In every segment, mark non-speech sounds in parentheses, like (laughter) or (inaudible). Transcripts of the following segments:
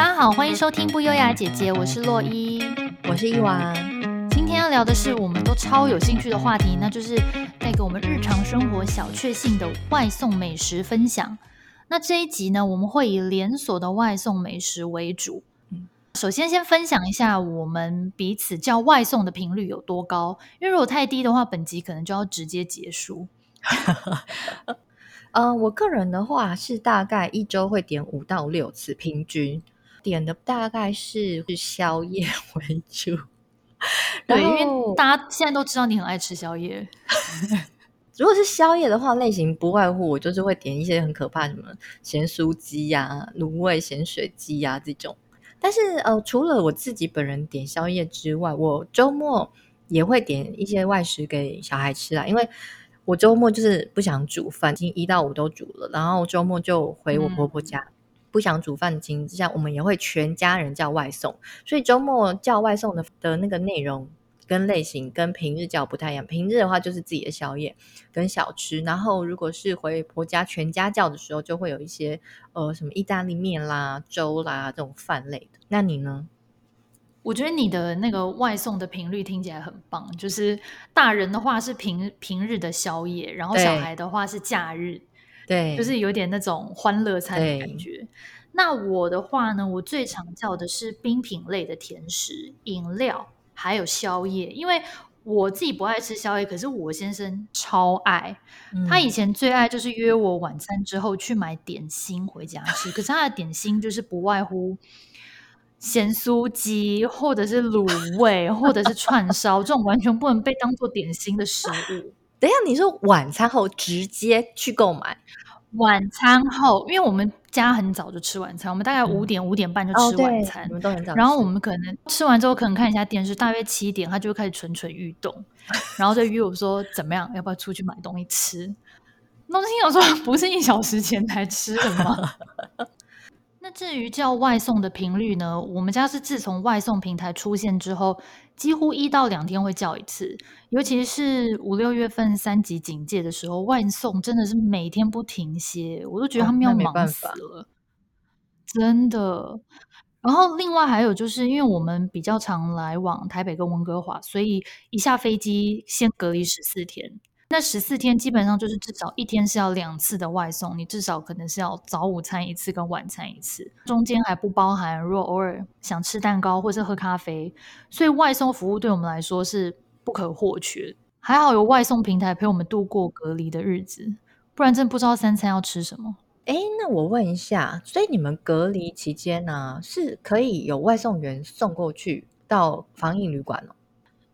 大家好，欢迎收听不优雅姐姐，我是洛伊，我是伊娃。今天要聊的是我们都超有兴趣的话题，那就是带给我们日常生活小确幸的外送美食分享。那这一集呢，我们会以连锁的外送美食为主。首先，先分享一下我们彼此叫外送的频率有多高，因为如果太低的话，本集可能就要直接结束。嗯、(laughs) 呃，我个人的话是大概一周会点五到六次，平均点的大概是是宵夜为主。对，因为大家现在都知道你很爱吃宵夜。(laughs) 如果是宵夜的话，类型不外乎我就是会点一些很可怕什么咸酥鸡呀、啊、卤味咸水鸡呀、啊、这种。但是呃，除了我自己本人点宵夜之外，我周末也会点一些外食给小孩吃啦，因为。我周末就是不想煮饭，已经一到五都煮了，然后周末就回我婆婆家，嗯、不想煮饭的情况之下，我们也会全家人叫外送，所以周末叫外送的的那个内容跟类型跟平日叫不太一样。平日的话就是自己的宵夜跟小吃，然后如果是回婆家全家叫的时候，就会有一些呃什么意大利面啦、粥啦这种饭类的。那你呢？我觉得你的那个外送的频率听起来很棒，就是大人的话是平平日的宵夜，然后小孩的话是假日，对，就是有点那种欢乐餐的感觉。那我的话呢，我最常叫的是冰品类的甜食、饮料，还有宵夜，因为我自己不爱吃宵夜，可是我先生超爱，嗯、他以前最爱就是约我晚餐之后去买点心回家吃，可是他的点心就是不外乎。咸酥鸡，或者是卤味，或者是串烧，这种完全不能被当做点心的食物。等一下，你说晚餐后直接去购买？晚餐后，因为我们家很早就吃晚餐，我们大概五点、嗯、五点半就吃晚餐。我们都很早。然后我们可能吃完之后，可能看一下电视，大约七点，他就会开始蠢蠢欲动，(laughs) 然后就约我说怎么样，要不要出去买东西吃？那我心想说，不是一小时前才吃的吗？(laughs) 那至于叫外送的频率呢？我们家是自从外送平台出现之后，几乎一到两天会叫一次。尤其是五六月份三级警戒的时候，外送真的是每天不停歇，我都觉得他们要忙死了，哦、真的。然后另外还有就是，因为我们比较常来往台北跟温哥华，所以一下飞机先隔离十四天。那十四天基本上就是至少一天是要两次的外送，你至少可能是要早午餐一次跟晚餐一次，中间还不包含如果偶尔想吃蛋糕或是喝咖啡，所以外送服务对我们来说是不可或缺。还好有外送平台陪我们度过隔离的日子，不然真不知道三餐要吃什么。诶，那我问一下，所以你们隔离期间呢、是可以有外送员送过去到防疫旅馆哦？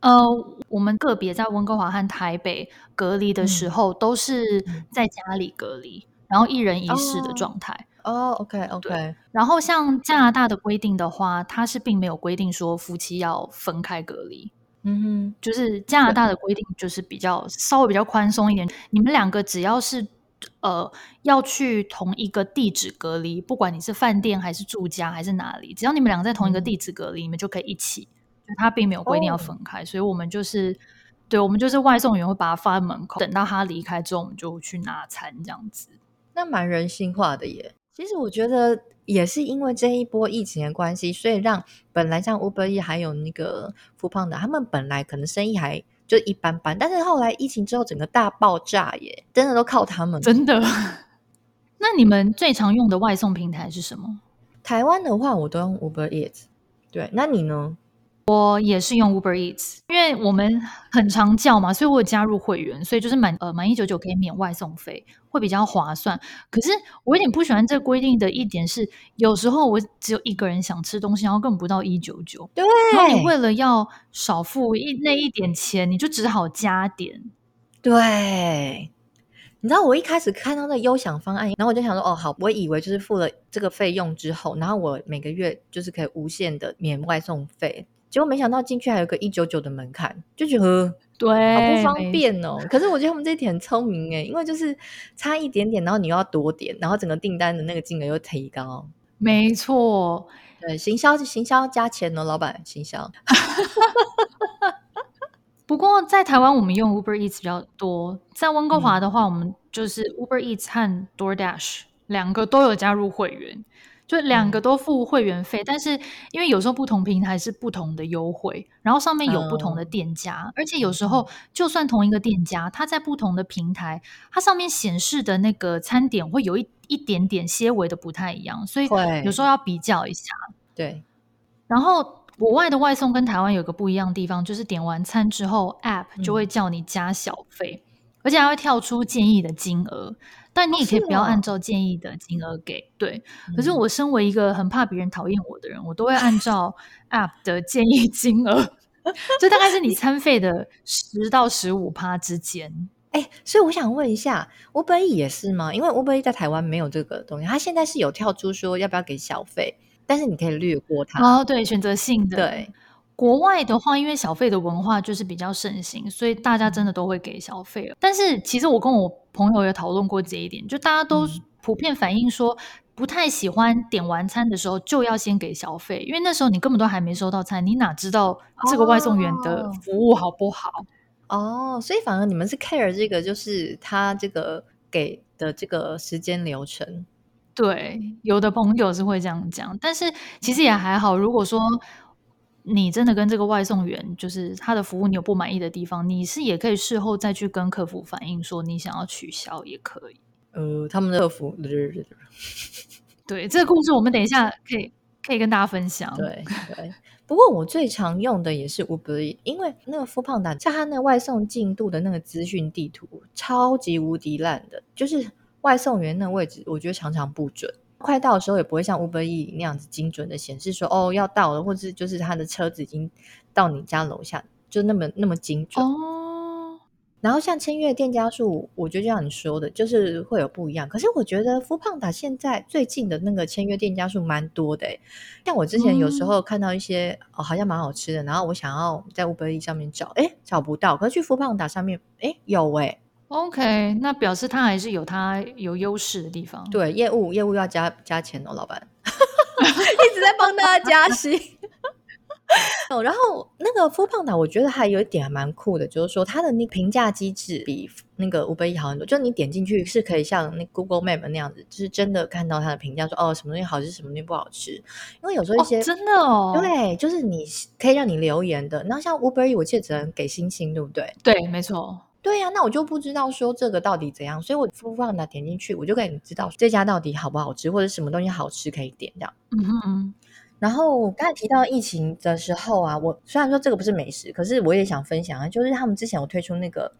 呃，我们个别在温哥华和台北隔离的时候，都是在家里隔离，嗯、然后一人一室的状态。哦，OK OK。然后像加拿大的规定的话，它是并没有规定说夫妻要分开隔离。嗯哼，就是加拿大的规定就是比较稍微比较宽松一点，你们两个只要是呃要去同一个地址隔离，不管你是饭店还是住家还是哪里，只要你们两个在同一个地址隔离，嗯、你们就可以一起。他并没有规定要分开，oh. 所以我们就是，对，我们就是外送员会把它放在门口，等到他离开之后，我们就去拿餐这样子。那蛮人性化的耶。其实我觉得也是因为这一波疫情的关系，所以让本来像 Uber Eats 还有那个 Foodpanda，他们本来可能生意还就一般般，但是后来疫情之后整个大爆炸耶，真的都靠他们，真的。(laughs) 那你们最常用的外送平台是什么？台湾的话，我都用 Uber Eats。对，那你呢？我也是用 Uber Eats，因为我们很常叫嘛，所以我有加入会员，所以就是满呃满一九九可以免外送费，会比较划算。可是我有点不喜欢这个规定的一点是，有时候我只有一个人想吃东西，然后根本不到一九九，对，然后你为了要少付一那一点钱，你就只好加点。对，你知道我一开始看到那优享方案，然后我就想说，哦好，我以为就是付了这个费用之后，然后我每个月就是可以无限的免外送费。结果没想到进去还有个一九九的门槛，就觉得对，好不方便哦。可是我觉得他们这一点很聪明哎，因为就是差一点点，然后你又要多点，然后整个订单的那个金额又提高。没错，对，行销行销加钱哦，老板行销。(laughs) 不过在台湾我们用 Uber Eats 比较多，在温哥华的话，我们就是 Uber Eats 和 DoorDash 两个都有加入会员。就两个都付会员费，嗯、但是因为有时候不同平台是不同的优惠，然后上面有不同的店家，嗯、而且有时候。就算同一个店家，它在不同的平台，它上面显示的那个餐点会有一一点点些微的不太一样，所以有时候要比较一下。对，然后国外的外送跟台湾有个不一样的地方，就是点完餐之后，App 就会叫你加小费，嗯、而且还会跳出建议的金额。但你也可以不要按照建议的金额给，对。可是我身为一个很怕别人讨厌我的人，我都会按照 (laughs) App 的建议金额，(laughs) 就大概是你餐费的十到十五趴之间。哎、欸，所以我想问一下，Uber Eats 也是吗？因为 Uber Eats 在台湾没有这个东西，他现在是有跳出说要不要给小费，但是你可以略过它。哦，对，选择性的。对。国外的话，因为小费的文化就是比较盛行，所以大家真的都会给小费。但是其实我跟我朋友也讨论过这一点，就大家都普遍反映说，不太喜欢点完餐的时候就要先给小费，因为那时候你根本都还没收到餐，你哪知道这个外送员的服务好不好？哦，所以反而你们是 care 这个，就是他这个给的这个时间流程。对，有的朋友是会这样讲，但是其实也还好。如果说你真的跟这个外送员，就是他的服务，你有不满意的地方，你是也可以事后再去跟客服反映，说你想要取消也可以。呃，他们的客服，(laughs) 对，这个故事我们等一下可以可以跟大家分享。对对，不过我最常用的也是 Uber，因为那个 Foodpanda 像他那外送进度的那个资讯地图，超级无敌烂的，就是外送员那个位置，我觉得常常不准。快到的时候也不会像 Uber Eats 那样子精准的显示说哦要到了，或者是就是他的车子已经到你家楼下，就那么那么精准哦。然后像签约店家数，我觉得就像你说的，就是会有不一样。可是我觉得 Foodpanda 现在最近的那个签约店家数蛮多的，像我之前有时候看到一些、嗯、哦好像蛮好吃的，然后我想要在 Uber Eats 上面找，诶找不到，可是去 Foodpanda 上面诶有诶 OK，那表示他还是有他有优势的地方。对，业务业务要加加钱哦，老板 (laughs) 一直在帮大家加薪。(laughs) 哦，然后那个 Foodpanda 我觉得还有一点还蛮酷的，就是说它的那评价机制比那个 Uber Eats 好很多。就你点进去是可以像那 Google Map 那样子，就是真的看到它的评价，说哦什么东西好吃，什么东西不好吃。因为有时候一些、哦、真的哦，对，就是你可以让你留言的。然后像 Uber Eats 我记得只能给星星，对不对？对，没错。对呀、啊，那我就不知道说这个到底怎样，所以我 Foodpanda 点进去，我就可以知道这家到底好不好吃，或者什么东西好吃可以点这样。嗯哼嗯。然后我刚才提到疫情的时候啊，我虽然说这个不是美食，可是我也想分享啊，就是他们之前有推出那个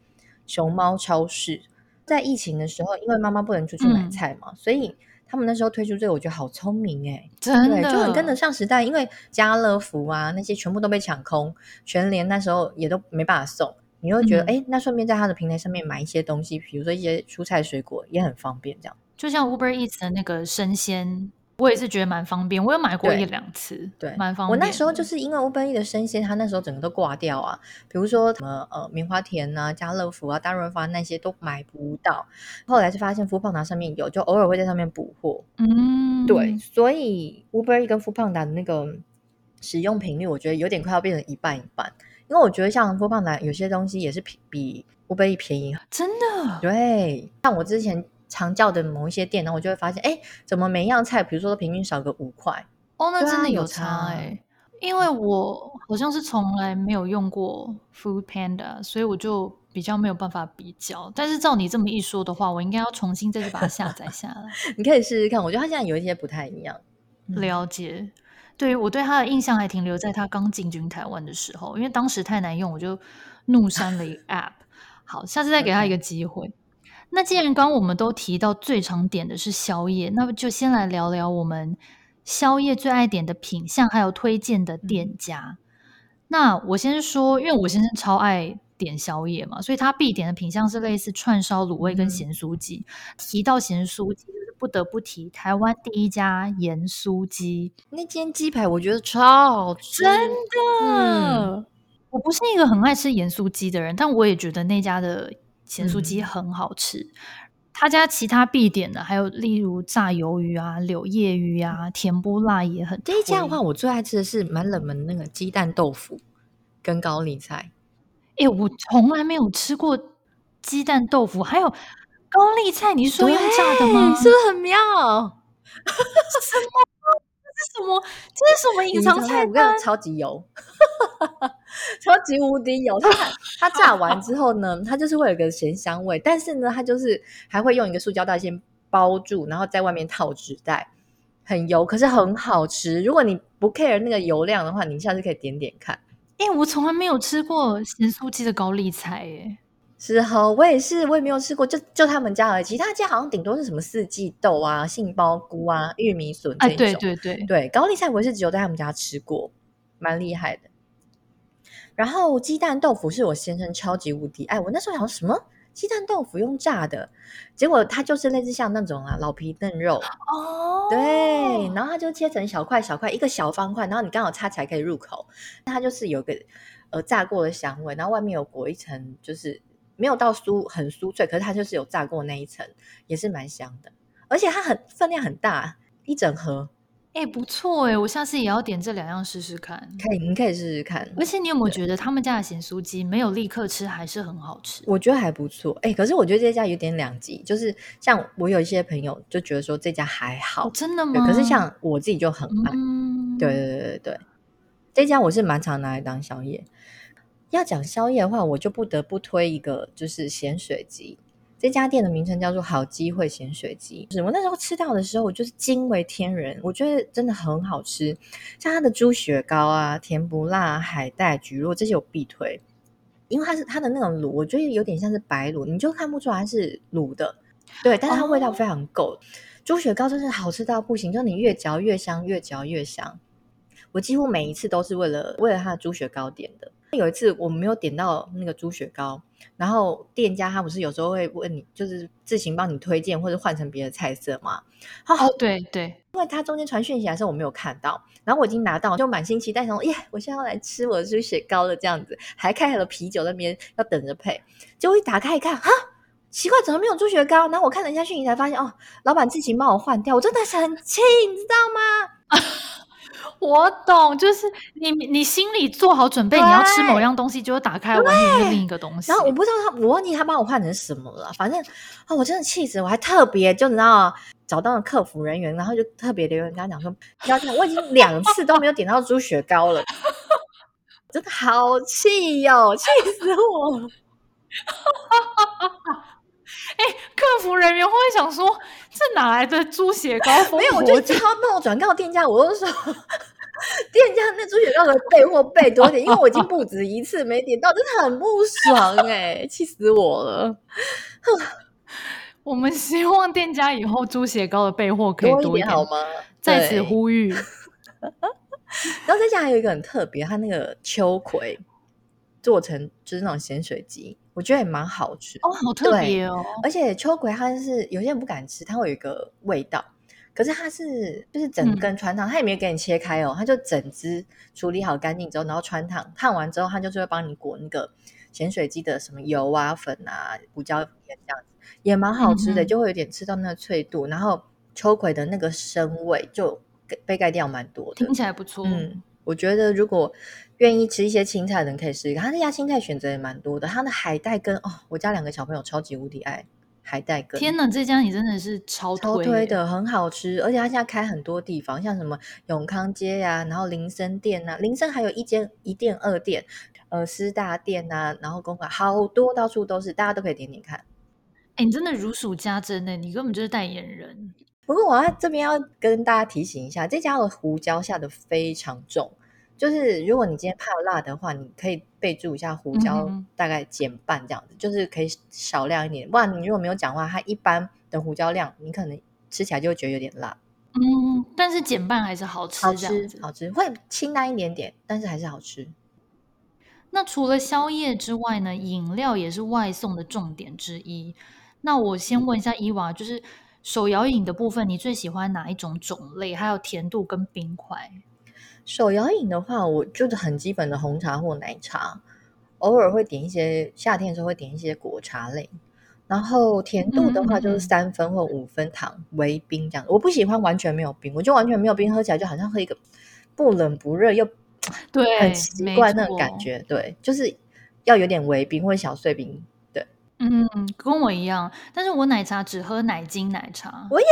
熊猫超市，在疫情的时候，因为妈妈不能出去买菜嘛，嗯、所以他们那时候推出这个，我觉得好聪明哎，真的就很跟得上时代，因为家乐福啊那些全部都被抢空，全联那时候也都没办法送。你会觉得，哎、嗯，那顺便在他的平台上面买一些东西，比如说一些蔬菜水果，也很方便。这样，就像 Uber Eats 的那个生鲜，我也是觉得蛮方便。我有买过一两次，对，蛮方便。我那时候就是因为 Uber Eats 的生鲜，它那时候整个都挂掉啊。比如说什么呃棉花田啊、家乐福啊、大润发那些都买不到。后来是发现 Foodpanda 上面有，就偶尔会在上面补货。嗯，对，所以 Uber Eats 跟 Foodpanda 的那个使用频率，我觉得有点快要变成一半一半。因为我觉得像 Foodpanda 有些东西也是比 Uber Eats 便宜，真的。对，像我之前常叫的某一些店，然后我就会发现，哎，怎么每样菜，比如说平均少个五块？哦，那真的有差哎。因为我好像是从来没有用过 Foodpanda，所以我就比较没有办法比较。但是照你这么一说的话，我应该要重新再去把它下载下来。(laughs) 你可以试试看，我觉得它现在有一些不太一样。了解。对，我对他的印象还停留在他刚进军台湾的时候，因为当时太难用，我就怒删了一个 (laughs) App。好，下次再给他一个机会。那既然刚刚我们都提到最常点的是宵夜，那么就先来聊聊我们宵夜最爱点的品相，还有推荐的店家。嗯、那我先说，因为我先生超爱点宵夜嘛，所以他必点的品相是类似串烧、卤味跟咸酥鸡。嗯、提到咸酥鸡。不得不提台湾第一家盐酥鸡，那间鸡排我觉得超好吃，真的。嗯、我不是一个很爱吃盐酥鸡的人，但我也觉得那家的咸酥鸡很好吃。嗯、他家其他必点的还有例如炸鱿鱼啊、柳叶鱼啊、甜不辣也很。这一家的话，我最爱吃的是蛮冷门的那个鸡蛋豆腐跟高丽菜。哎，我从来没有吃过鸡蛋豆腐，还有。高丽菜，你说用炸的吗？是不是很妙？什么？这是什么？这是什么隐藏菜单？我跟你讲，超级油，(laughs) 超级无敌油。它它炸完之后呢，它就是会有一个咸香味，但是呢，它就是还会用一个塑胶袋先包住，然后在外面套纸袋，很油，可是很好吃。如果你不 care 那个油量的话，你下次可以点点看。哎、欸，我从来没有吃过咸酥鸡的高丽菜，哎。是哈，我也是，我也没有吃过，就就他们家而已。其他家好像顶多是什么四季豆啊、杏鲍菇啊、玉米笋这种。哎，对对对对，高丽菜我也是只有在他们家吃过，蛮厉害的。然后鸡蛋豆腐是我先生超级无敌爱，我那时候想说什么鸡蛋豆腐用炸的，结果它就是类似像那种啊老皮嫩肉哦，对，然后它就切成小块小块，一个小方块，然后你刚好插起来可以入口，它就是有个呃炸过的香味，然后外面有裹一层就是。没有到酥很酥脆，可是它就是有炸过那一层，也是蛮香的。而且它很分量很大，一整盒。哎、欸，不错哎，我下次也要点这两样试试看。可以，你可以试试看。而且你有没有觉得他们家的咸酥鸡没有立刻吃还是很好吃？我觉得还不错。哎、欸，可是我觉得这家有点两极，就是像我有一些朋友就觉得说这家还好，哦、真的吗？可是像我自己就很爱。嗯、对对对对对，这家我是蛮常拿来当宵夜。要讲宵夜的话，我就不得不推一个，就是咸水鸡。这家店的名称叫做好机会咸水鸡。是我那时候吃到的时候，我就是惊为天人，我觉得真的很好吃。像它的猪血糕啊、甜不辣、海带、蒟蒻这些我必推，因为它是它的那种卤，我觉得有点像是白卤，你就看不出来是卤的。对，但是它味道非常够。哦、猪血糕真是好吃到不行，就你越嚼越香，越嚼越香。我几乎每一次都是为了为了它的猪血糕点的。有一次我没有点到那个猪血糕，然后店家他不是有时候会问你，就是自行帮你推荐或者换成别的菜色吗？哦，对对，因为他中间传讯息来的时候我没有看到，然后我已经拿到，就满心期待，想说耶，我现在要来吃我的猪血糕了，这样子，还开了啤酒那边要等着配，结果一打开一看，哈，奇怪，怎么没有猪血糕？然后我看了一下讯息才发现，哦，老板自行帮我换掉，我真的是很气，你知道吗？我懂，就是你你心里做好准备，你要吃某样东西，就会打开完全是另一个东西。然后我不知道他，我忘记他帮我换成什么了。反正啊、哦，我真的气死！我还特别就你知道找到了客服人员，然后就特别留言跟他讲说：“不要看，我已经两次都没有点到猪血糕了，真的好气哟、哦，气死我了！” (laughs) 哎，客服人员会想说：“这哪来的猪血糕？”没有，我就叫他帮我转告店家，我就说。店家那猪血糕的备货备多点，(laughs) 因为我已经不止一次没点到，真的很不爽哎、欸，气死我了！(laughs) 我们希望店家以后猪血糕的备货可以多一点，多一点好吗？在此呼吁。(laughs) 然后这家还有一个很特别，它那个秋葵做成就是那种咸水鸡，我觉得也蛮好吃哦，好特别哦。而且秋葵它是有些人不敢吃，它会有一个味道。可是它是就是整根穿烫，它也没有给你切开哦，它就整只处理好干净之后，然后穿烫，烫完之后，它就是会帮你裹那个咸水鸡的什么油啊、粉啊、胡椒粉这样子，也蛮好吃的，就会有点吃到那个脆度，然后秋葵的那个生味就被盖掉蛮多的，听起来不错。嗯，我觉得如果愿意吃一些青菜的人可以试一个，它那家青菜选择也蛮多的，它的海带跟哦，我家两个小朋友超级无敌爱。海带羹，天哪！这家你真的是超推，超推的，很好吃，而且它现在开很多地方，像什么永康街呀、啊，然后林森店呐、啊，林森还有一间一店二店，呃，师大店呐、啊，然后公馆好多，到处都是，大家都可以点点看。哎，你真的如数家珍呢，你根本就是代言人。不过我要这边要跟大家提醒一下，这家的胡椒下的非常重。就是如果你今天怕辣的话，你可以备注一下胡椒大概减半这样子，嗯、就是可以少量一点。不然你如果没有讲话，它一般的胡椒量，你可能吃起来就会觉得有点辣。嗯，但是减半还是好吃，好吃，好吃，会清淡一点点，但是还是好吃。那除了宵夜之外呢？饮料也是外送的重点之一。那我先问一下伊娃，就是手摇饮的部分，你最喜欢哪一种种类？还有甜度跟冰块？手摇饮的话，我就是很基本的红茶或奶茶，偶尔会点一些夏天的时候会点一些果茶类，然后甜度的话就是三分或五分糖微冰这样。我不喜欢完全没有冰，我就完全没有冰，喝起来就好像喝一个不冷不热又对很奇怪那种感觉。对，就是要有点微冰或小碎冰。对，嗯，跟我一样，但是我奶茶只喝奶精奶茶。我也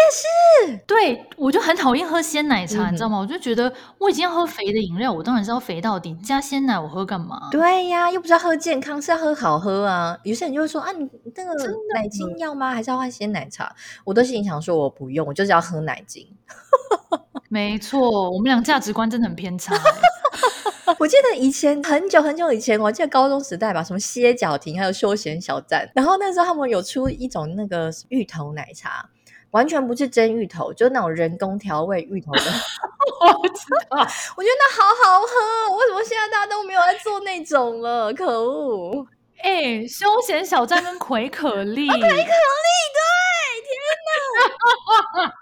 是，对，我就很讨厌喝鲜奶茶，嗯、你知道吗？我就觉得我已经要喝肥的饮料，我当然是要肥到底，加鲜奶我喝干嘛？对呀，又不是要喝健康，是要喝好喝啊。有些人就会说啊，你那个奶精要吗？还是要换鲜奶茶？我都心想说，我不用，我就是要喝奶精。(laughs) (laughs) 没错，我们俩价值观真的很偏差。(laughs) 我记得以前很久很久以前，我记得高中时代吧，什么歇脚亭，还有休闲小站，然后那时候他们有出一种那个芋头奶茶，完全不是真芋头，就是那种人工调味芋头的。(laughs) 我知道，我觉得那好好喝，为什么现在大家都没有在做那种了？可恶！哎、欸，休闲小站跟葵可丽，葵可丽，对，天哪！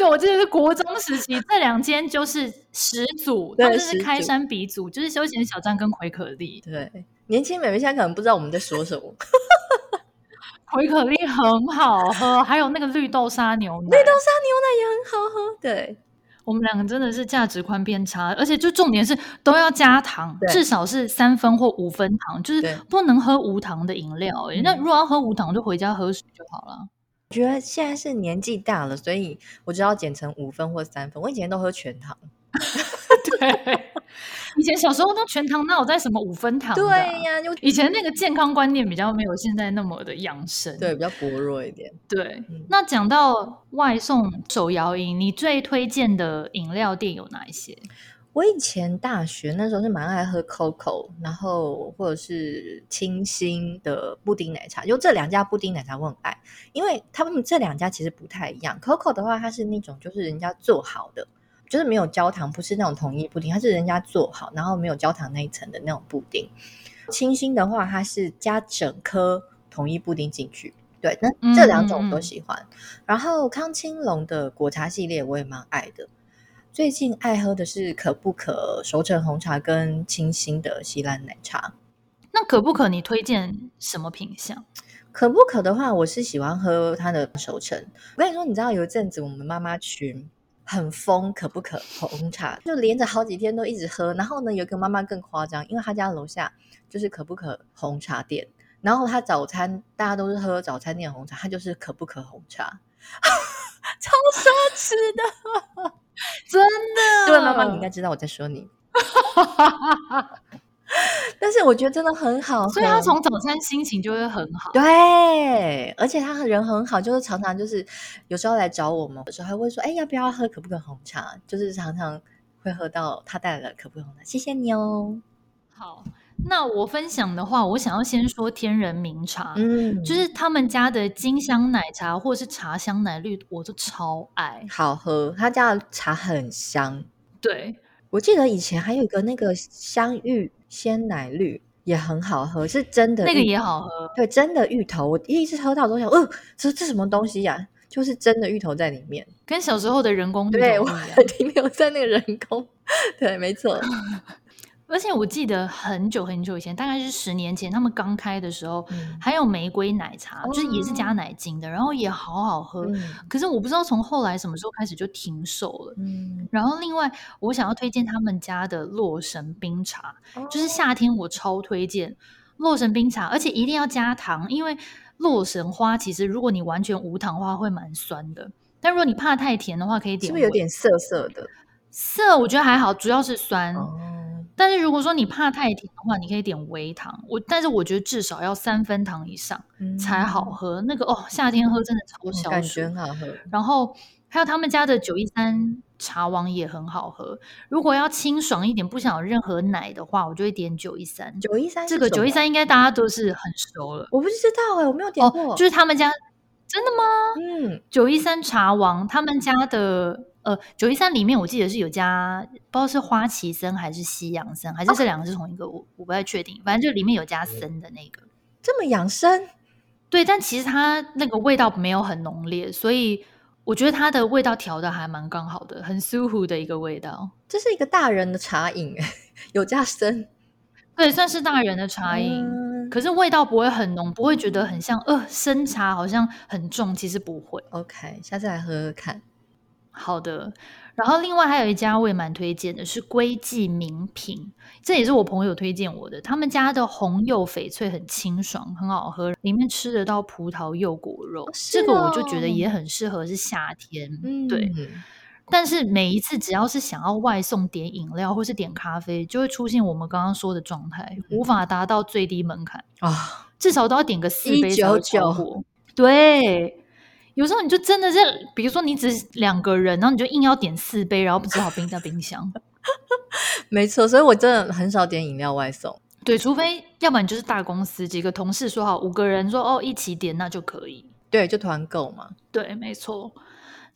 所以，我记得是国中时期，(laughs) 这两间就是始祖，他们是开山鼻祖，就是休闲小站跟葵可丽。对，年轻美眉现在可能不知道我们在说什么。(laughs) 葵可丽很好喝，还有那个绿豆沙牛奶，绿豆沙牛奶也很好喝。对，我们两个真的是价值观偏差，而且就重点是都要加糖，至少是三分或五分糖，就是不能喝无糖的饮料。那如果要喝无糖，就回家喝水就好了。我觉得现在是年纪大了，所以我就要减成五分或三分。我以前都喝全糖，(laughs) 对，以前小时候都全糖，那我在什么五分糖？对呀，就以前那个健康观念比较没有现在那么的养生，对，比较薄弱一点。对，嗯、那讲到外送手摇饮，你最推荐的饮料店有哪一些？我以前大学那时候是蛮爱喝 Coco，然后或者是清新的布丁奶茶，就这两家布丁奶茶我很爱，因为他们这两家其实不太一样。Coco 的话，它是那种就是人家做好的，就是没有焦糖，不是那种统一布丁，它是人家做好，然后没有焦糖那一层的那种布丁。清新的话，它是加整颗统一布丁进去。对，那这两种我都喜欢。嗯嗯，然后康青龙的果茶系列我也蛮爱的。最近爱喝的是可不可熟成红茶跟清新的西兰奶茶。那可不可你推荐什么品相？可不可的话，我是喜欢喝它的熟成。我跟你说，你知道有一阵子我们妈妈群很疯可不可红茶，就连着好几天都一直喝。然后呢，有一个妈妈更夸张，因为她家楼下就是可不可红茶店，然后她早餐大家都是喝早餐店红茶，她就是可不可红茶，(laughs) 超奢侈的。真的，这位妈妈，你应该知道我在说你。(laughs) 但是我觉得真的很好，所以他从早餐心情就会很好。对，而且他人很好，就是常常就是有时候来找我们有时候，还会说：“哎，要不要喝可不可红茶？”就是常常会喝到他带来的可不可红茶。谢谢你哦。好。那我分享的话，我想要先说天人茗茶，嗯，就是他们家的金香奶茶或者是茶香奶绿，我都超爱，好喝。他家的茶很香，对，我记得以前还有一个那个香芋鲜奶绿也很好喝，是真的，那个也好喝，对，真的芋头。我第一次喝到都想，哦，这这什么东西呀、啊？就是真的芋头在里面，跟小时候的人工芋头一样，对，我停留在那个人工，(laughs) 对，没错。而且我记得很久很久以前，大概是十年前，他们刚开的时候，嗯、还有玫瑰奶茶，就是也是加奶精的，哦、然后也好好喝。嗯、可是我不知道从后来什么时候开始就停售了。嗯、然后另外，我想要推荐他们家的洛神冰茶，哦、就是夏天我超推荐洛神冰茶，而且一定要加糖，因为洛神花其实如果你完全无糖的话会蛮酸的，但如果你怕太甜的话，可以点。是不是有点涩涩的？涩我觉得还好，主要是酸。哦但是如果说你怕太甜的话，你可以点微糖。我但是我觉得至少要三分糖以上才好喝。嗯、那个哦，夏天喝真的超消暑，感觉很好喝。然后还有他们家的九一三茶王也很好喝。如果要清爽一点，不想有任何奶的话，我就会点九一三。九一三这个九一三应该大家都是很熟了。我不知道哎、欸，我没有点过。哦，就是他们家真的吗？嗯，九一三茶王他们家的。呃，九一三里面我记得是有加，不知道是花旗参还是西洋参，还是这两个是同一个，我我不太确定。反正就里面有加参的那个，这么养生？对，但其实它那个味道没有很浓烈，所以我觉得它的味道调的还蛮刚好的，很舒服的一个味道。这是一个大人的茶饮，(laughs) 有加参，对，算是大人的茶饮，嗯、可是味道不会很浓，不会觉得很像呃生茶，好像很重，其实不会。OK，下次来喝喝看。好的。然后另外还有一家我也蛮推荐的，是龟记名品，这也是我朋友推荐我的。他们家的红柚翡翠很清爽，很好喝，里面吃得到葡萄柚果肉，哦、这个我就觉得也很适合是夏天。嗯，对。但是每一次只要是想要外送点饮料或是点咖啡，就会出现我们刚刚说的状态，嗯、无法达到最低门槛啊，至少都要点个四杯才会超过。对。有时候你就真的是，比如说你只是两个人，然后你就硬要点四杯，然后不只好冰在冰箱。(laughs) 没错，所以我真的很少点饮料外送。对，除非要不然就是大公司几个同事说好五个人说哦一起点，那就可以。对，就团购嘛。对，没错。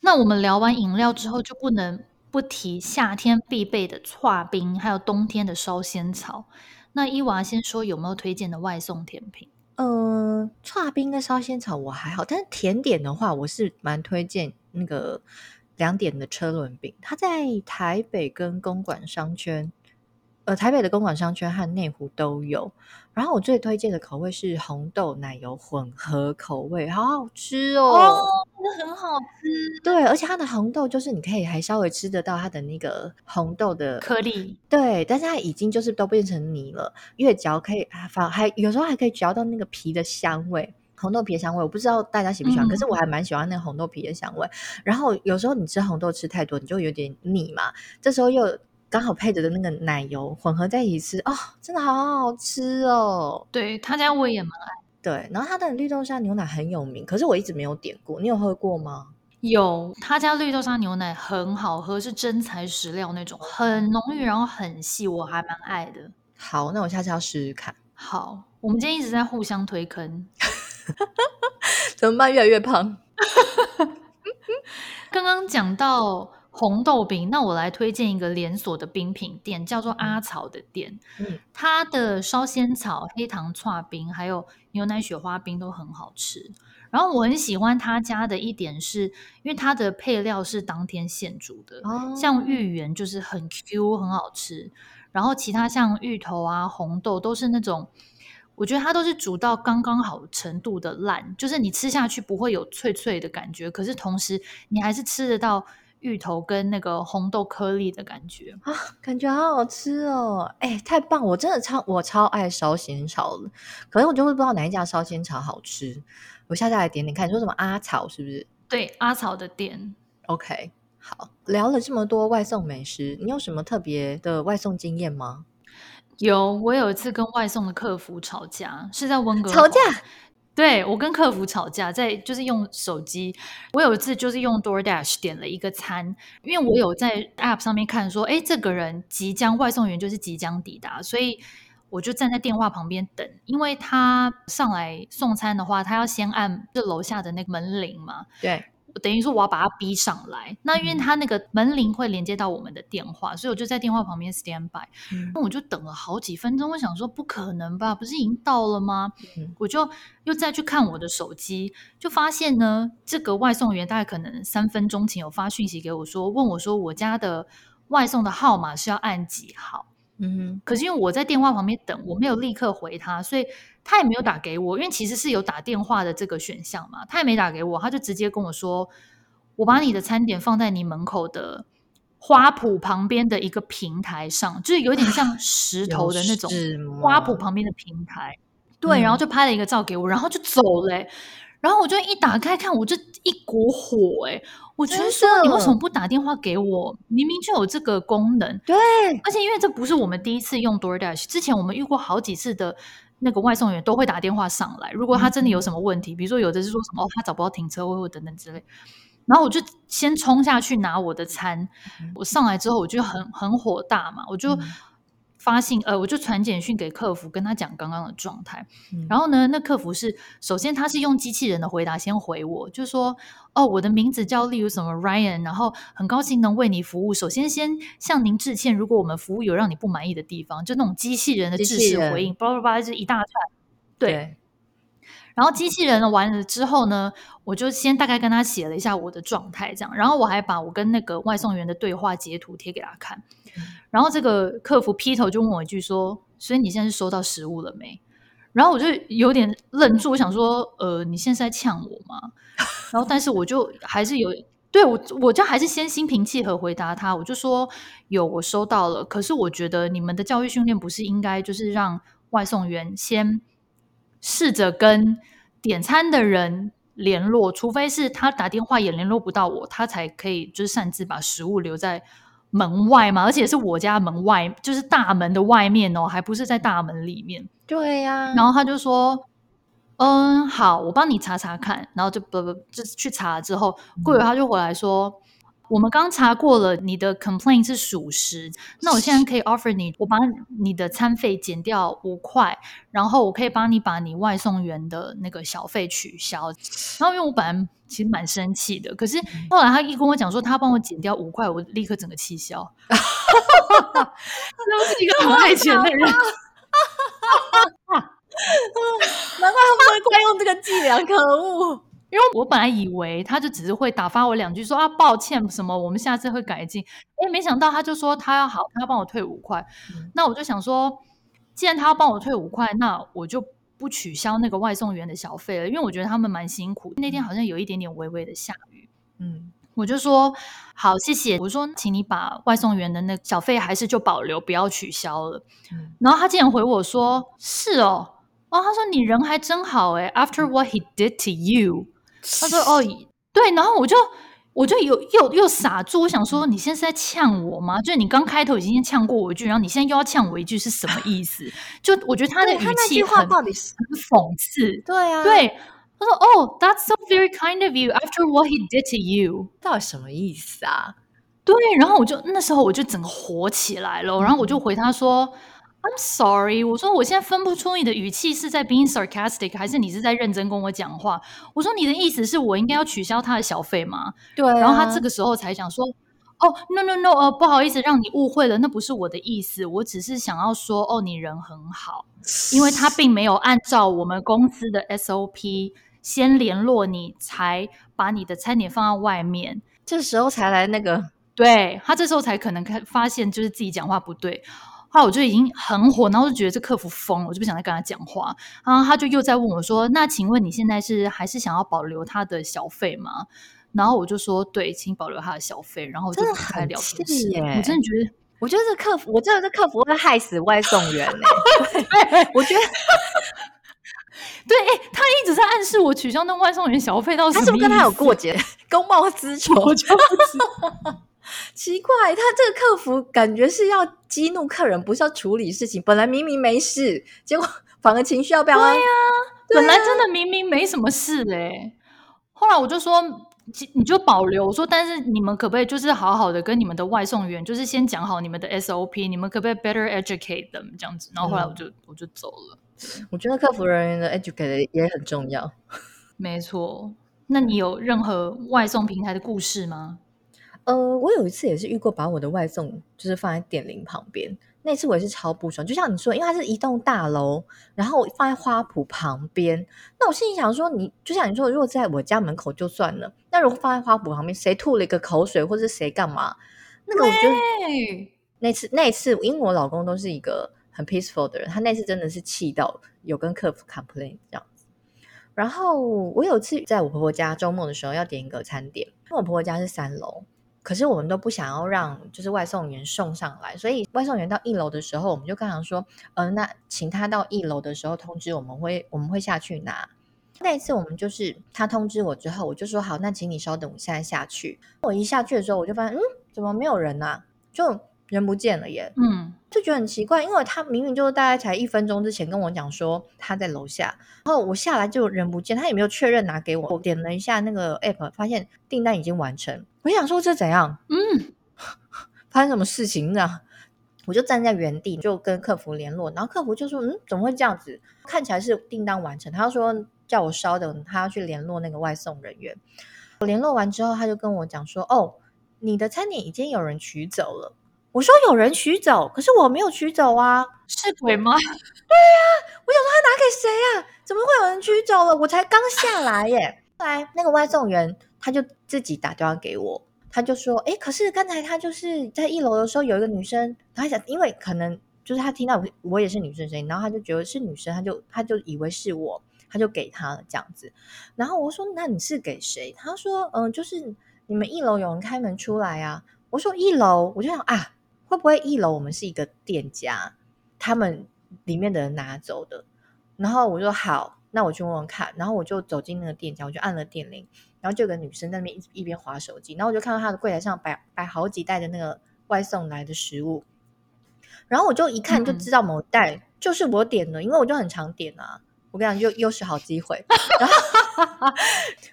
那我们聊完饮料之后，就不能不提夏天必备的剉冰，还有冬天的烧仙草。那伊娃先说有没有推荐的外送甜品？呃，串冰跟烧仙草我还好，但是甜点的话，我是蛮推荐那个两点的车轮饼，它在台北跟公馆商圈。呃，台北的公馆商圈和内湖都有。然后我最推荐的口味是红豆奶油混合口味，好好吃哦，哦，真的很好吃。对，而且它的红豆就是你可以还稍微吃得到它的那个红豆的颗粒。对，但是它已经就是都变成泥了，越嚼可以反还有时候还可以嚼到那个皮的香味，红豆皮的香味。我不知道大家喜不喜欢，嗯、可是我还蛮喜欢那个红豆皮的香味。然后有时候你吃红豆吃太多，你就有点腻嘛，这时候又。刚好配着的那个奶油混合在一起吃哦，真的好好吃哦。对，他家我也蛮爱。对，然后他的绿豆沙牛奶很有名，可是我一直没有点过。你有喝过吗？有，他家绿豆沙牛奶很好喝，是真材实料那种，很浓郁，然后很细，我还蛮爱的。好，那我下次要试试看。好，我们今天一直在互相推坑，(laughs) 怎么办？越来越胖。(laughs) 刚刚讲到。红豆饼，那我来推荐一个连锁的冰品店，叫做阿草的店。嗯，它的烧仙草、黑糖串冰，还有牛奶雪花冰都很好吃。然后我很喜欢他家的一点是，因为它的配料是当天现煮的，哦、像芋圆就是很 Q 很好吃。然后其他像芋头啊、红豆都是那种，我觉得它都是煮到刚刚好程度的烂，就是你吃下去不会有脆脆的感觉，可是同时你还是吃得到。芋头跟那个红豆颗粒的感觉啊，(gasps) 感觉好好吃哦！哎，太棒！我真的超我超爱烧仙草了，可能我就会不知道哪一家烧仙草好吃。我下次来点点看，你说什么阿草是不是？对，阿草的店。OK，好，聊了这么多外送美食，你有什么特别的外送经验吗？有，我有一次跟外送的客服吵架，是在温哥华吵架。对，我跟客服吵架，在就是用手机。我有一次就是用 DoorDash 点了一个餐，因为我有在 App 上面看说，哎，这个人即将外送员就是即将抵达，所以我就站在电话旁边等，因为他上来送餐的话，他要先按这楼下的那个门铃嘛。对。等于说我要把他逼上来，那因为他那个门铃会连接到我们的电话，嗯、所以我就在电话旁边 stand by，那、嗯、我就等了好几分钟。我想说不可能吧，不是已经到了吗？嗯、我就又再去看我的手机，就发现呢，这个外送员大概可能三分钟前有发讯息给我说，问我说我家的外送的号码是要按几号？嗯哼，可是因为我在电话旁边等，我没有立刻回他，所以。他也没有打给我，因为其实是有打电话的这个选项嘛。他也没打给我，他就直接跟我说：“我把你的餐点放在你门口的花圃旁边的一个平台上，就是有点像石头的那种花圃旁边的平台。”对，然后就拍了一个照给我，然后就走了、欸。然后我就一打开看，我就一股火哎、欸！我觉得说你为什么不打电话给我？明明就有这个功能。对，而且因为这不是我们第一次用 DoorDash，之前我们遇过好几次的。那个外送员都会打电话上来，如果他真的有什么问题，嗯、比如说有的是说什么哦，他找不到停车位或等等之类，然后我就先冲下去拿我的餐。嗯、我上来之后，我就很很火大嘛，我就。嗯发信，呃，我就传简讯给客服，跟他讲刚刚的状态。嗯、然后呢，那客服是首先他是用机器人的回答先回我，就说哦，我的名字叫例如什么 Ryan，然后很高兴能为你服务。首先先向您致歉，如果我们服务有让你不满意的地方，就那种机器人的制式回应，叭叭叭，就是一大串。对。对然后机器人完了之后呢，我就先大概跟他写了一下我的状态，这样。然后我还把我跟那个外送员的对话截图贴给他看。然后这个客服劈头就问我一句说：“所以你现在是收到食物了没？”然后我就有点愣住，我想说：“呃，你现在是在呛我吗？”然后但是我就还是有对我，我就还是先心平气和回答他，我就说有，我收到了。可是我觉得你们的教育训练不是应该就是让外送员先试着跟点餐的人联络，除非是他打电话也联络不到我，他才可以就是擅自把食物留在门外嘛，而且是我家门外，就是大门的外面哦，还不是在大门里面。对呀、啊，然后他就说。嗯，好，我帮你查查看，然后就不不，就是去查了之后，过一会儿他就回来说，嗯、我们刚查过了，你的 complaint 是属实，那我现在可以 offer 你，我把你的餐费减掉五块，然后我可以帮你把你外送员的那个小费取消。然后因为我本来其实蛮生气的，可是后来他一跟我讲说他帮我减掉五块，我立刻整个气消。(laughs) 哈哈哈哈是一个很爱钱的人。(laughs) 难怪他们会怪用这个伎俩，可恶！因为我本来以为他就只是会打发我两句说，说啊抱歉什么，我们下次会改进。哎，没想到他就说他要好，他要帮我退五块。嗯、那我就想说，既然他要帮我退五块，那我就不取消那个外送员的小费了，因为我觉得他们蛮辛苦。那天好像有一点点微微的下雨，嗯，我就说好，谢谢。我说，请你把外送员的那小费还是就保留，不要取消了。嗯、然后他竟然回我说，是哦。哦，他说你人还真好诶 After what he did to you，他说哦，(laughs) 对，然后我就我就有又又傻住，我想说你现在是在呛我吗？就是你刚开头已经先呛过我一句，然后你现在又要呛我一句，是什么意思？就我觉得他的语气很他那句话到底是很讽刺。对啊，对，他说哦，That's so very kind of you. After what he did to you，到底什么意思啊？对，然后我就那时候我就整个火起来了，然后我就回他说。I'm sorry，我说我现在分不出你的语气是在 being sarcastic 还是你是在认真跟我讲话。我说你的意思是我应该要取消他的小费吗？对、啊。然后他这个时候才讲说，哦，no no no，呃，不好意思，让你误会了，那不是我的意思，我只是想要说，哦，你人很好，因为他并没有按照我们公司的 SOP 先联络你，才把你的餐点放在外面，这时候才来那个，对，他这时候才可能开发现就是自己讲话不对。后来我就已经很火，然后就觉得这客服疯了，我就不想再跟他讲话。然后他就又在问我说：“那请问你现在是还是想要保留他的小费吗？”然后我就说：“对，请保留他的小费。”然后我就不开聊天室耶。我真的觉得，我觉得这客服，我真的这客服会害死外送员呢。(laughs) 我觉得，对，哎，他一直在暗示我取消那外送员小费，到底他是不是跟他有过节？公报私仇？我就不知道。(laughs) 奇怪，他这个客服感觉是要激怒客人，不是要处理事情。本来明明没事，结果 (laughs) 反而情绪要飙。对呀、啊，对啊、本来真的明明没什么事嘞。后来我就说，你就保留。我说，但是你们可不可以就是好好的跟你们的外送员，就是先讲好你们的 SOP，你们可不可以 better educate them 这样子？然后后来我就、嗯、我就走了。我觉得客服人员的 educate 也很重要。(laughs) 没错，那你有任何外送平台的故事吗？呃，我有一次也是遇过，把我的外送就是放在点铃旁边。那次我也是超不爽，就像你说，因为它是一栋大楼，然后放在花圃旁边。那我心里想说你，你就像你说，如果在我家门口就算了，那如果放在花圃旁边，谁吐了一个口水，或者是谁干嘛？那个我觉得那次那次，因为我老公都是一个很 peaceful 的人，他那次真的是气到有跟客服 complain 这样子。然后我有次在我婆婆家周末的时候要点一个餐点，因为我婆婆家是三楼。可是我们都不想要让就是外送员送上来，所以外送员到一楼的时候，我们就跟他说，嗯、呃，那请他到一楼的时候通知我们会我们会下去拿。那一次我们就是他通知我之后，我就说好，那请你稍等，我现在下去。我一下去的时候，我就发现，嗯，怎么没有人啊？就人不见了耶。嗯，就觉得很奇怪，因为他明明就是大概才一分钟之前跟我讲说他在楼下，然后我下来就人不见，他也没有确认拿给我。我点了一下那个 app，发现订单已经完成。我想说这怎样？嗯，发生什么事情呢？我就站在原地，就跟客服联络，然后客服就说：“嗯，怎么会这样子？看起来是订单完成。”他说：“叫我稍等，他要去联络那个外送人员。”我联络完之后，他就跟我讲说：“哦，你的餐点已经有人取走了。”我说：“有人取走，可是我没有取走啊，是鬼吗？” (laughs) 对呀，我想说他拿给谁啊？怎么会有人取走了？我才刚下来耶。后来那个外送员。他就自己打电话给我，他就说：“哎，可是刚才他就是在一楼的时候，有一个女生，他想，因为可能就是他听到我，我也是女生声音，然后他就觉得是女生，他就他就以为是我，他就给他了这样子。然后我说：那你是给谁？他说：嗯，就是你们一楼有人开门出来啊？我说一楼，我就想啊，会不会一楼我们是一个店家，他们里面的人拿走的？然后我说好，那我去问问看。然后我就走进那个店家，我就按了电铃，然后就有个女生在那边一一边划手机，然后我就看到她的柜台上摆摆好几袋的那个外送来的食物，然后我就一看就知道某袋就是我点的，嗯、因为我就很常点啊。我跟你讲，又又是好机会。然后，(laughs)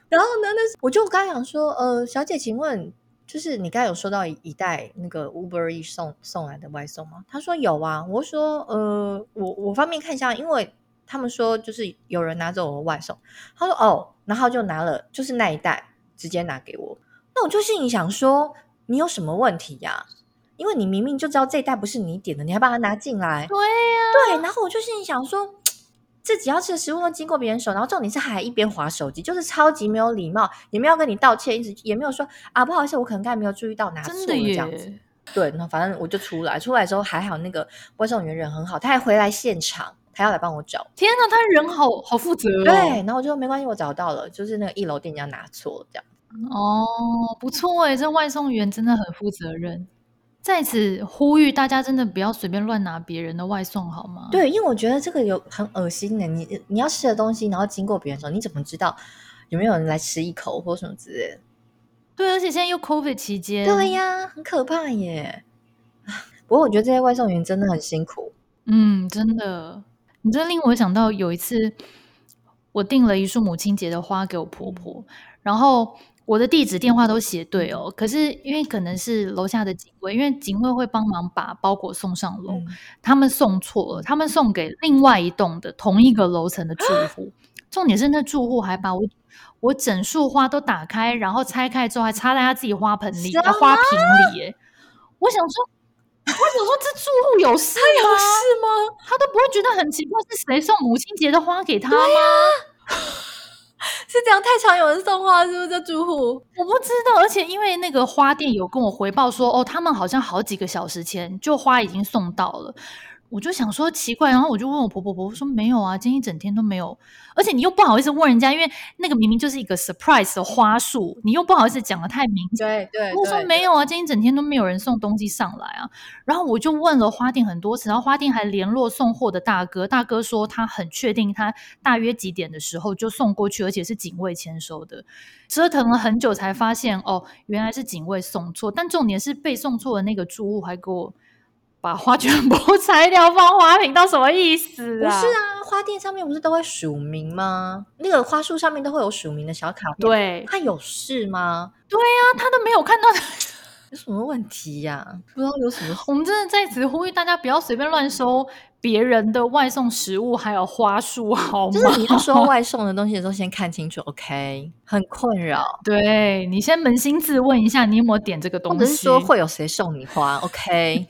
然后呢？那我就刚想说，呃，小姐，请问，就是你刚才有收到一一袋那个 Uber E 送送来的外送吗？他说有啊。我说，呃，我我方便看一下，因为他们说就是有人拿走我的外送。他说哦，然后就拿了，就是那一袋直接拿给我。那我就心里想说，你有什么问题呀？因为你明明就知道这一袋不是你点的，你还把它拿进来。对呀，对。然后我就心里想说。自己要吃的食物都经过别人手，然后重点是还一边划手机，就是超级没有礼貌，也没有跟你道歉，一直也没有说啊不好意思，我可能刚才没有注意到拿错了这样子。对，那反正我就出来，出来之后还好，那个外送员人很好，他还回来现场，他要来帮我找。天哪，他人好好负责哦。对，然后我就说没关系，我找到了，就是那个一楼店家拿错了这样。哦，不错哎，这外送员真的很负责任。在此呼吁大家，真的不要随便乱拿别人的外送，好吗？对，因为我觉得这个有很恶心的。你你要吃的东西，然后经过别人手，你怎么知道有没有人来吃一口或什么之类的？对，而且现在又 COVID 期间，对呀，很可怕耶。不过我觉得这些外送员真的很辛苦。嗯，真的。你这令我想到有一次，我订了一束母亲节的花给我婆婆，然后。我的地址电话都写对哦，可是因为可能是楼下的警卫，因为警卫会帮忙把包裹送上楼，嗯、他们送错了，他们送给另外一栋的同一个楼层的住户。重点是那住户还把我我整束花都打开，然后拆开之后还插在他自己花盆里的花瓶里。耶，我想说，我想说这住户有事有事吗？他都不会觉得很奇怪，是谁送母亲节的花给他吗？(laughs) 是这样，太常有人送花，是不是这住户？我不知道，而且因为那个花店有跟我回报说，哦，他们好像好几个小时前就花已经送到了。我就想说奇怪，然后我就问我婆婆，婆婆说没有啊，今天一整天都没有，而且你又不好意思问人家，因为那个明明就是一个 surprise 的花束，你又不好意思讲的太明显。对对，我说没有啊，今天一整天都没有人送东西上来啊。然后我就问了花店很多次，然后花店还联络送货的大哥，大哥说他很确定，他大约几点的时候就送过去，而且是警卫签收的。折腾了很久才发现，哦，原来是警卫送错，但重点是被送错的那个住户还给我。把花全部 (laughs) 拆掉放花瓶，到什么意思啊？不是啊，花店上面不是都会署名吗？那个花束上面都会有署名的小卡片。对，他有事吗？对呀、啊，他都没有看到，(laughs) 有什么问题呀、啊？不知道有什么。我们真的在此呼吁大家不要随便乱收别人的外送食物，还有花束，好吗？就是你要收外送的东西的时候，先看清楚，OK？很困扰。(laughs) 对，你先扪心自问一下，你有没有点这个东西？或者是说会有谁送你花？OK？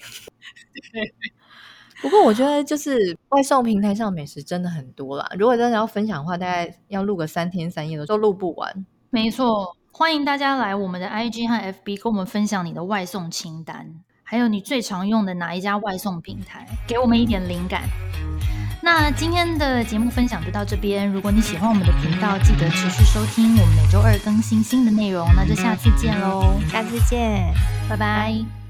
(laughs) 不过我觉得就是外送平台上美食真的很多啦。如果真的要分享的话，大概要录个三天三夜都录不完。没错，欢迎大家来我们的 IG 和 FB 跟我们分享你的外送清单，还有你最常用的哪一家外送平台，给我们一点灵感。那今天的节目分享就到这边。如果你喜欢我们的频道，记得持续收听，我们每周二更新新的内容。那就下次见喽，下次见，拜拜。